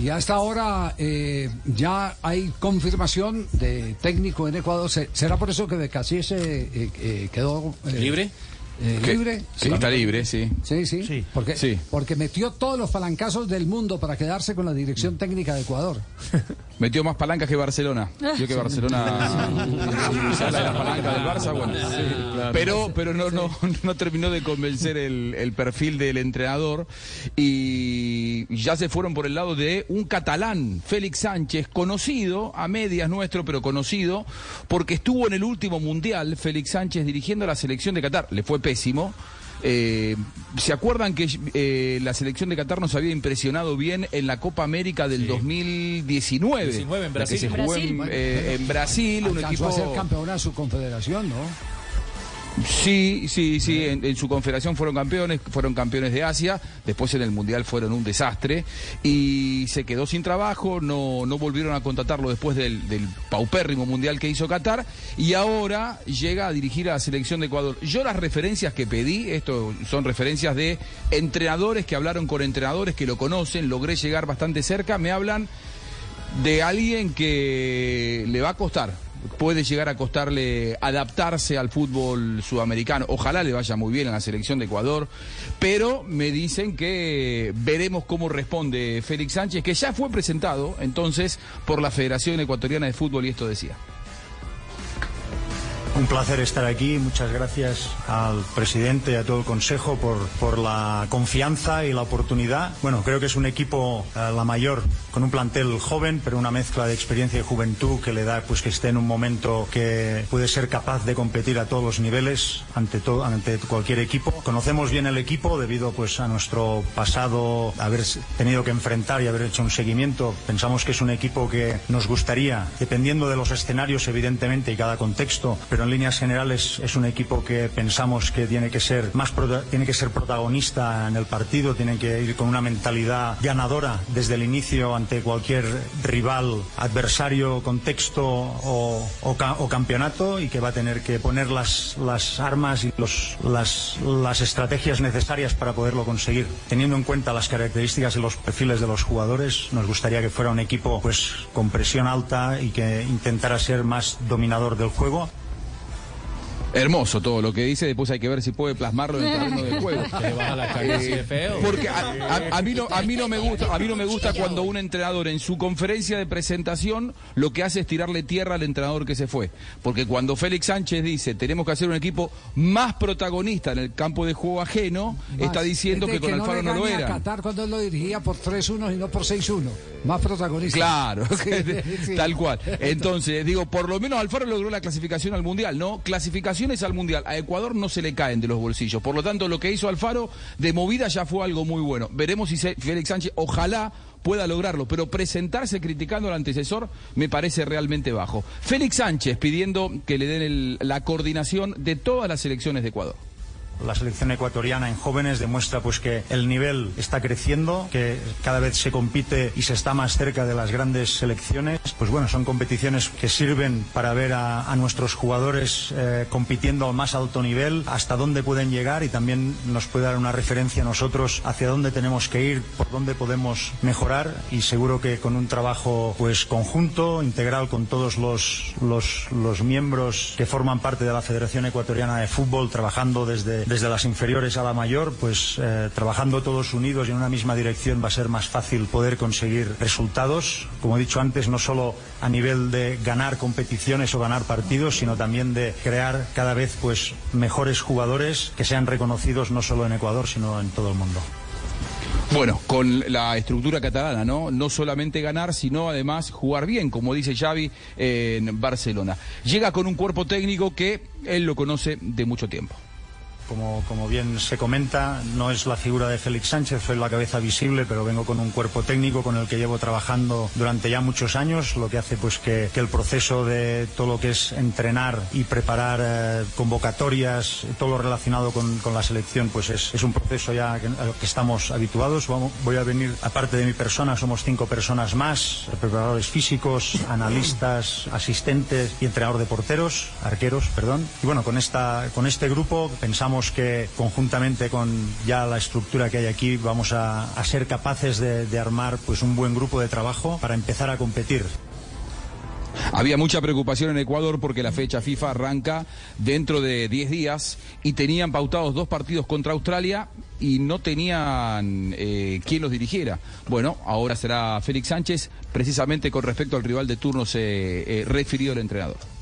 Y hasta ahora eh, ya hay confirmación de técnico en Ecuador. ¿Será por eso que Becasí se eh, eh, quedó libre? Libre. Sí, está libre, sí. Sí, sí. Porque, sí. porque metió todos los palancazos del mundo para quedarse con la dirección técnica de Ecuador. Metió más palancas que Barcelona. Yo que Barcelona la palanca del Barça, bueno. pero pero no, no, no terminó de convencer el, el perfil del entrenador y ya se fueron por el lado de un catalán, Félix Sánchez, conocido a medias nuestro, pero conocido porque estuvo en el último mundial, Félix Sánchez dirigiendo a la selección de Qatar. Le fue pésimo. Eh, ¿Se acuerdan que eh, la selección de Qatar nos había impresionado bien en la Copa América del 2019? 19 en Brasil. que se jugó en, eh, en Brasil. un equipo... a ser campeón de su confederación, ¿no? Sí, sí, sí, en, su confederación fueron campeones, fueron campeones de Asia, después en el Mundial fueron un desastre y se quedó sin trabajo, no, no volvieron a contratarlo después del, del, paupérrimo Mundial que hizo Qatar y ahora llega a dirigir a la selección de Ecuador. Yo las referencias que pedí, esto son referencias de entrenadores que hablaron con entrenadores que lo conocen, logré llegar bastante cerca, me hablan de alguien que le va a costar, puede llegar a costarle adaptarse al fútbol sudamericano. Ojalá le vaya muy bien a la selección de Ecuador, pero me dicen que veremos cómo responde Félix Sánchez, que ya fue presentado entonces por la Federación Ecuatoriana de Fútbol y esto decía. Un placer estar aquí. Muchas gracias al presidente y a todo el Consejo por, por la confianza y la oportunidad. Bueno, creo que es un equipo, eh, la mayor, con un plantel joven, pero una mezcla de experiencia y juventud que le da pues que esté en un momento que puede ser capaz de competir a todos los niveles ante, todo, ante cualquier equipo. Conocemos bien el equipo debido pues a nuestro pasado, haber tenido que enfrentar y haber hecho un seguimiento. Pensamos que es un equipo que nos gustaría, dependiendo de los escenarios, evidentemente, y cada contexto, pero en líneas generales es un equipo que pensamos que tiene que ser más tiene que ser protagonista en el partido, tiene que ir con una mentalidad ganadora desde el inicio ante cualquier rival, adversario, contexto o, campeonato y que va a tener que poner las, las armas y los, las, las estrategias necesarias para poderlo conseguir. Teniendo en cuenta las características y los perfiles de los jugadores, nos gustaría que fuera un equipo pues con presión alta y que intentara ser más dominador del juego. Hermoso todo lo que dice, después hay que ver si puede plasmarlo en el terreno de juego. Porque a, mí no, a mí no me gusta, a mí no me gusta cuando un entrenador en su conferencia de presentación lo que hace es tirarle tierra al entrenador que se fue. Porque cuando Félix Sánchez dice tenemos que hacer un equipo más protagonista en el campo de juego ajeno, está diciendo que con Alfaro no, lo era. Qatar cuando él lo dirigía por 3-1 y no por 6-1. Más protagonista. Claro, tal cual. Entonces, digo, por lo menos Alfaro logró la clasificación al Mundial, ¿no? Clasificación al Mundial a Ecuador no se le caen de los bolsillos. Por lo tanto, lo que hizo Alfaro de movida ya fue algo muy bueno. Veremos si Félix Sánchez, ojalá pueda lograrlo, pero presentarse criticando al antecesor me parece realmente bajo. Félix Sánchez pidiendo que le den la coordinación de todas las elecciones de Ecuador. La selección ecuatoriana en jóvenes demuestra pues que el nivel está creciendo, que cada vez se compite y se está más cerca de las grandes selecciones. Pues bueno, son competiciones que sirven para ver a, nuestros jugadores eh, compitiendo al más alto nivel, hasta dónde pueden llegar y también nos puede dar una referencia a nosotros hacia dónde tenemos que ir, por dónde podemos mejorar y seguro que con un trabajo pues conjunto, integral con todos los, los, los miembros que forman parte de la Federación Ecuatoriana de Fútbol, trabajando desde desde las inferiores a la mayor, pues eh, trabajando todos unidos y en una misma dirección va a ser más fácil poder conseguir resultados. Como he dicho antes, no solo a nivel de ganar competiciones o ganar partidos, sino también de crear cada vez pues mejores jugadores que sean reconocidos no solo en Ecuador, sino en todo el mundo. Bueno, con la estructura catalana, ¿no? No solamente ganar, sino además jugar bien, como dice Xavi en Barcelona. Llega con un cuerpo técnico que él lo conoce de mucho tiempo. Como, como, bien se comenta, no es la figura de Félix Sánchez, soy la cabeza visible, pero vengo con un cuerpo técnico con el que llevo trabajando durante ya muchos años, lo que hace pues que, que el proceso de todo lo que es entrenar y preparar eh, convocatorias, todo lo relacionado con, con, la selección, pues es, es un proceso ya que, que estamos habituados. Vamos, voy a venir, aparte de mi persona, somos cinco personas más, preparadores físicos, analistas, asistentes y entrenador de porteros, arqueros, perdón. Y bueno, con, esta, con este grupo pensamos que conjuntamente con ya la estructura que hay aquí vamos a, ser capaces de, de armar pues un buen grupo de trabajo para empezar a competir. Había mucha preocupación en Ecuador porque la fecha FIFA arranca dentro de 10 días y tenían pautados dos partidos contra Australia y no tenían eh, quien los dirigiera. Bueno, ahora será Félix Sánchez, precisamente con respecto al rival de turno se eh, refirió el entrenador.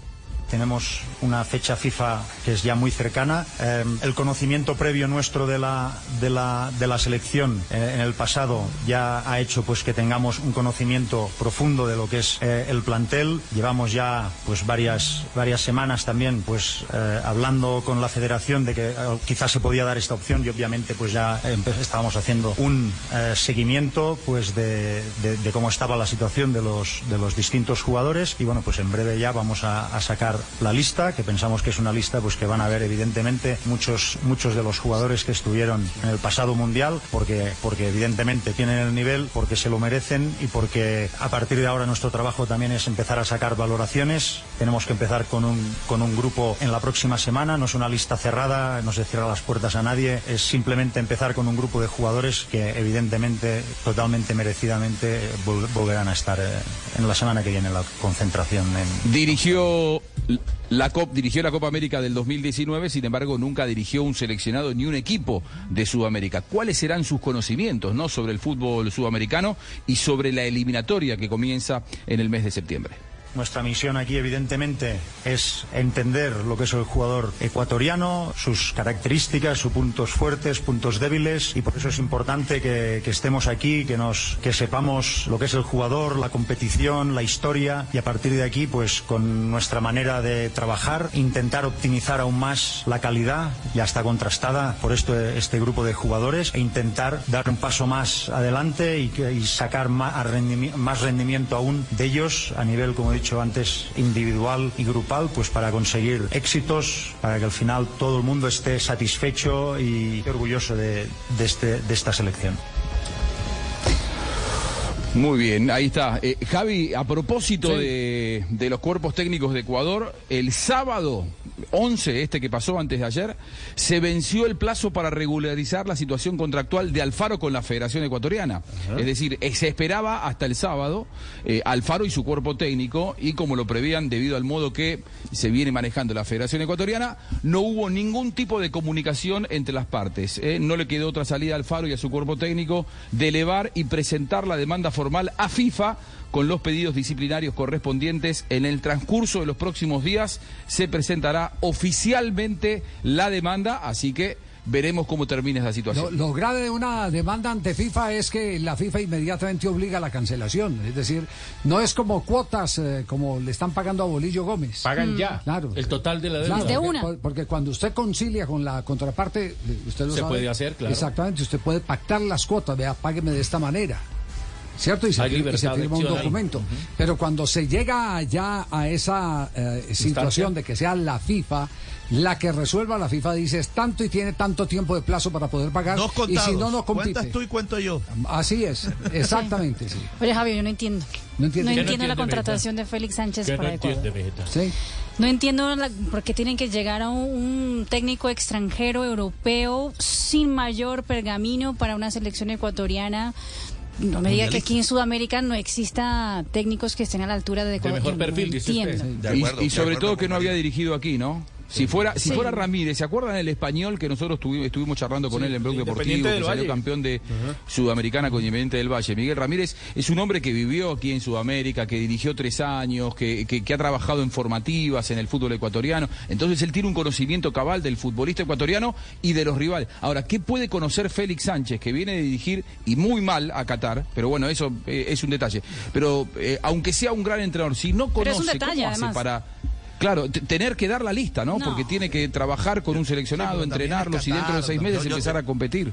Tenemos una fecha FIFA que es ya muy cercana. Eh, el conocimiento previo nuestro de la, de la, de la selección eh, en el pasado ya ha hecho pues que tengamos un conocimiento profundo de lo que es eh, el plantel. Llevamos ya pues varias, varias semanas también pues eh, hablando con la federación de que quizás se podía dar esta opción y obviamente pues ya estábamos haciendo un seguimiento pues de, de, cómo estaba la situación de los, de los distintos jugadores y bueno pues en breve ya vamos a sacar la lista, que pensamos que es una lista pues que van a ver evidentemente muchos, muchos de los jugadores que estuvieron en el pasado mundial, porque, porque evidentemente tienen el nivel, porque se lo merecen y porque a partir de ahora nuestro trabajo también es empezar a sacar valoraciones. Tenemos que empezar con un, con un grupo en la próxima semana, no es una lista cerrada, no se cierra las puertas a nadie, es simplemente empezar con un grupo de jugadores que evidentemente, totalmente merecidamente, vol volverán a estar eh, en la semana que viene en la concentración. En... Dirigió la COP dirigió la Copa América del 2019, sin embargo, nunca dirigió un seleccionado ni un equipo de Sudamérica. ¿Cuáles serán sus conocimientos ¿no? sobre el fútbol sudamericano y sobre la eliminatoria que comienza en el mes de septiembre? Nuestra misión aquí, evidentemente, es entender lo que es el jugador ecuatoriano, sus características, sus puntos fuertes, puntos débiles, y por eso es importante que, estemos aquí, que, nos, que sepamos lo que es el jugador, la competición, la historia, y a partir de aquí, pues con nuestra manera de trabajar, intentar optimizar aún más la calidad, ya está contrastada por esto, este grupo de jugadores, e intentar dar un paso más adelante y, sacar más rendimiento, más rendimiento aún de ellos a nivel, como dicho, antes, individual y grupal, pues para conseguir éxitos, para que al final todo el mundo esté satisfecho y orgulloso de, este, de esta selección. Muy bien, ahí está. Eh, Javi, a propósito sí. de, de, los cuerpos técnicos de Ecuador, el sábado 11, este que pasó antes de ayer, se venció el plazo para regularizar la situación contractual de Alfaro con la Federación Ecuatoriana. Ajá. Es decir, eh, se esperaba hasta el sábado eh, Alfaro y su cuerpo técnico, y como lo prevían debido al modo que se viene manejando la Federación Ecuatoriana, no hubo ningún tipo de comunicación entre las partes. Eh. No le quedó otra salida a Alfaro y a su cuerpo técnico de elevar y presentar la demanda formal a FIFA con los pedidos disciplinarios correspondientes. En el transcurso de los próximos días se presentará oficialmente la demanda, así que veremos cómo termina esa situación. Lo, lo, grave de una demanda ante FIFA es que la FIFA inmediatamente obliga a la cancelación. Es decir, no es como cuotas, eh, como le están pagando a Bolillo Gómez. Pagan mm. ya claro. el total de la deuda. Claro, de una. Porque, porque, cuando usted concilia con la contraparte, usted lo Se sabe. puede hacer, claro. Exactamente, usted puede pactar las cuotas, vea, págueme de esta manera. ¿Cierto? Y se, Hay y se firma un documento. Pero cuando se llega ya a esa eh, situación de que sea la FIFA la que resuelva, la FIFA dice es tanto y tiene tanto tiempo de plazo para poder pagar. Dos contados. Y si no, no compite. Cuentas tú y cuento yo. Así es, exactamente. sí. Oye, Javier, yo no entiendo. No entiendo, no entiendo la contratación Vegeta? de Félix Sánchez ¿Qué para no Ecuador. entiende, Sí. No entiendo la, por qué tienen que llegar a un, un, técnico extranjero europeo sin mayor pergamino para una selección ecuatoriana. No me diga que aquí en Sudamérica no exista técnicos que estén a la altura de Ecuador. De mejor perfil, dice usted. De acuerdo, y, y, sobre todo que no había dirigido aquí, ¿no? Si fuera, si sí. fuera Ramírez, ¿se acuerdan del español que nosotros tuvimos, estuvimos charlando con sí, él en Blog Deportivo, que salió campeón de uh -huh. Sudamericana con Independiente del Valle? Miguel Ramírez es un hombre que vivió aquí en Sudamérica, que dirigió tres años, que, que, que, ha trabajado en formativas en el fútbol ecuatoriano. Entonces él tiene un conocimiento cabal del futbolista ecuatoriano y de los rivales. Ahora, ¿qué puede conocer Félix Sánchez, que viene de dirigir y muy mal a Qatar? Pero bueno, eso eh, es un detalle. Pero eh, aunque sea un gran entrenador, si no conoce detalle, cómo hace además. para Claro, tener que dar la lista, ¿no? no. Porque tiene que trabajar con un seleccionado, sí, entrenarlos y dentro de seis meses yo, yo empezar a competir.